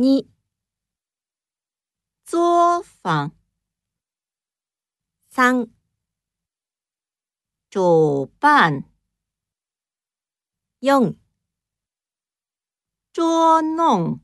2作坊三、主办四、捉弄